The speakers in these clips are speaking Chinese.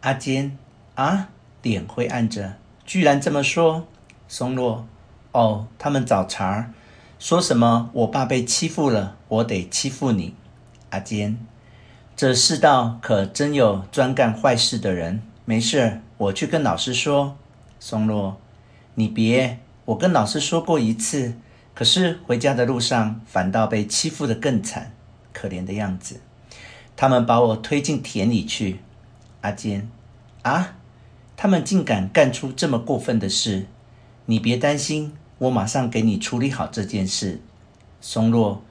阿坚啊，脸灰暗着，居然这么说。松落，哦，他们找茬儿，说什么我爸被欺负了，我得欺负你。阿坚，这世道可真有专干坏事的人。没事，我去跟老师说。松落，你别，我跟老师说过一次，可是回家的路上反倒被欺负得更惨，可怜的样子。他们把我推进田里去。阿坚，啊，他们竟敢干出这么过分的事！你别担心，我马上给你处理好这件事。松落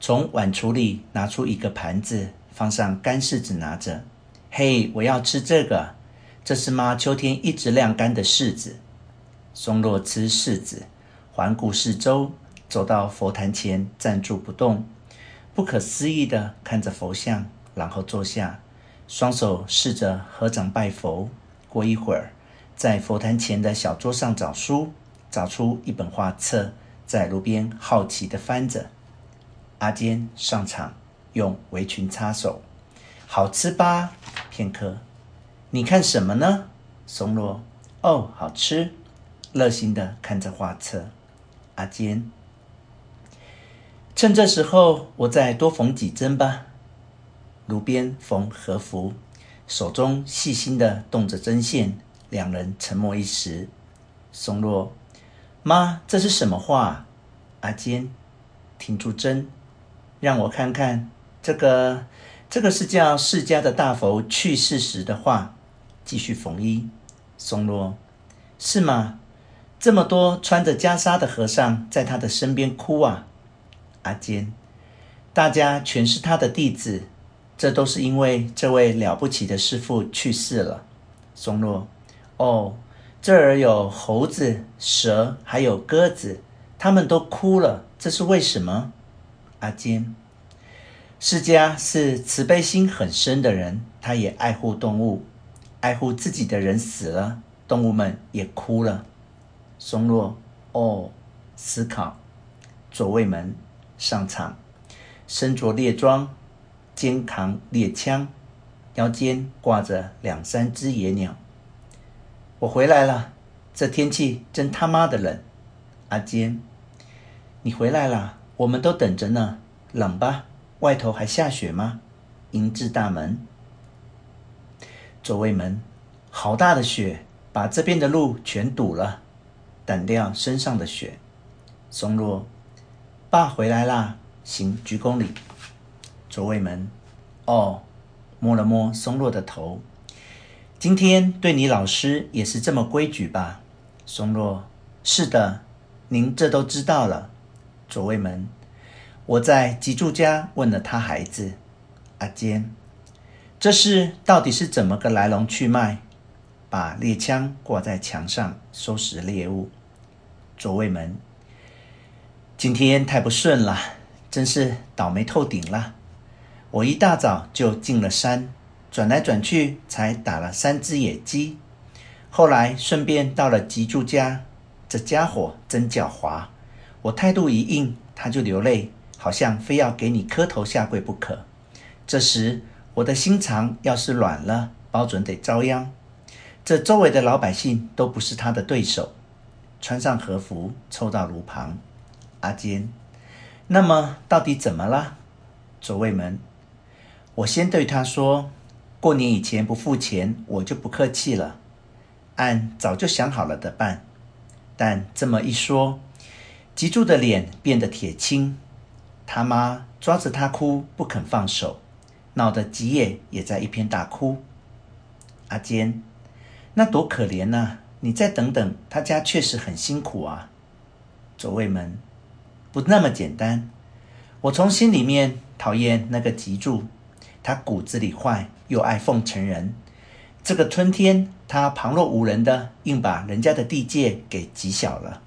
从碗橱里拿出一个盘子，放上干柿子，拿着。嘿，我要吃这个，这是妈秋天一直晾干的柿子。松落吃柿子，环顾四周，走到佛坛前，站住不动，不可思议地看着佛像，然后坐下，双手试着合掌拜佛。过一会儿，在佛坛前的小桌上找书。找出一本画册，在炉边好奇地翻着。阿坚上场，用围裙擦手。好吃吧？片刻，你看什么呢？松落。哦，好吃。热心地看着画册。阿坚，趁这时候，我再多缝几针吧。炉边缝和服，手中细心地动着针线。两人沉默一时。松落。妈，这是什么话？阿坚，停住针，让我看看。这个，这个是叫释迦的大佛去世时的画。继续缝衣。松落，是吗？这么多穿着袈裟的和尚在他的身边哭啊。阿坚，大家全是他的弟子，这都是因为这位了不起的师父去世了。松落，哦。这儿有猴子、蛇，还有鸽子，他们都哭了，这是为什么？阿坚，释迦是慈悲心很深的人，他也爱护动物，爱护自己的人死了，动物们也哭了。松落，哦，思考。左卫门上场，身着猎装，肩扛猎枪，腰间挂着两三只野鸟。我回来了，这天气真他妈的冷。阿坚，你回来了，我们都等着呢。冷吧？外头还下雪吗？迎至大门，左卫门，好大的雪，把这边的路全堵了，掸掉身上的雪。松落，爸回来啦，行，鞠躬礼。左卫门，哦，摸了摸松落的头。今天对你老师也是这么规矩吧？松落，是的，您这都知道了。左卫门，我在吉住家问了他孩子阿坚，这事到底是怎么个来龙去脉？把猎枪挂在墙上，收拾猎物。左卫门，今天太不顺了，真是倒霉透顶了。我一大早就进了山。转来转去，才打了三只野鸡。后来顺便到了吉住家，这家伙真狡猾。我态度一硬，他就流泪，好像非要给你磕头下跪不可。这时我的心肠要是软了，包准得遭殃。这周围的老百姓都不是他的对手。穿上和服，凑到炉旁。阿坚，那么到底怎么了？左卫门，我先对他说。过年以前不付钱，我就不客气了。按早就想好了的办。但这么一说，吉柱的脸变得铁青。他妈抓着他哭不肯放手，闹得吉野也在一边大哭。阿坚，那多可怜呐、啊！你再等等，他家确实很辛苦啊。左卫门，不那么简单。我从心里面讨厌那个吉柱。他骨子里坏，又爱奉承人。这个春天，他旁若无人的硬把人家的地界给挤小了。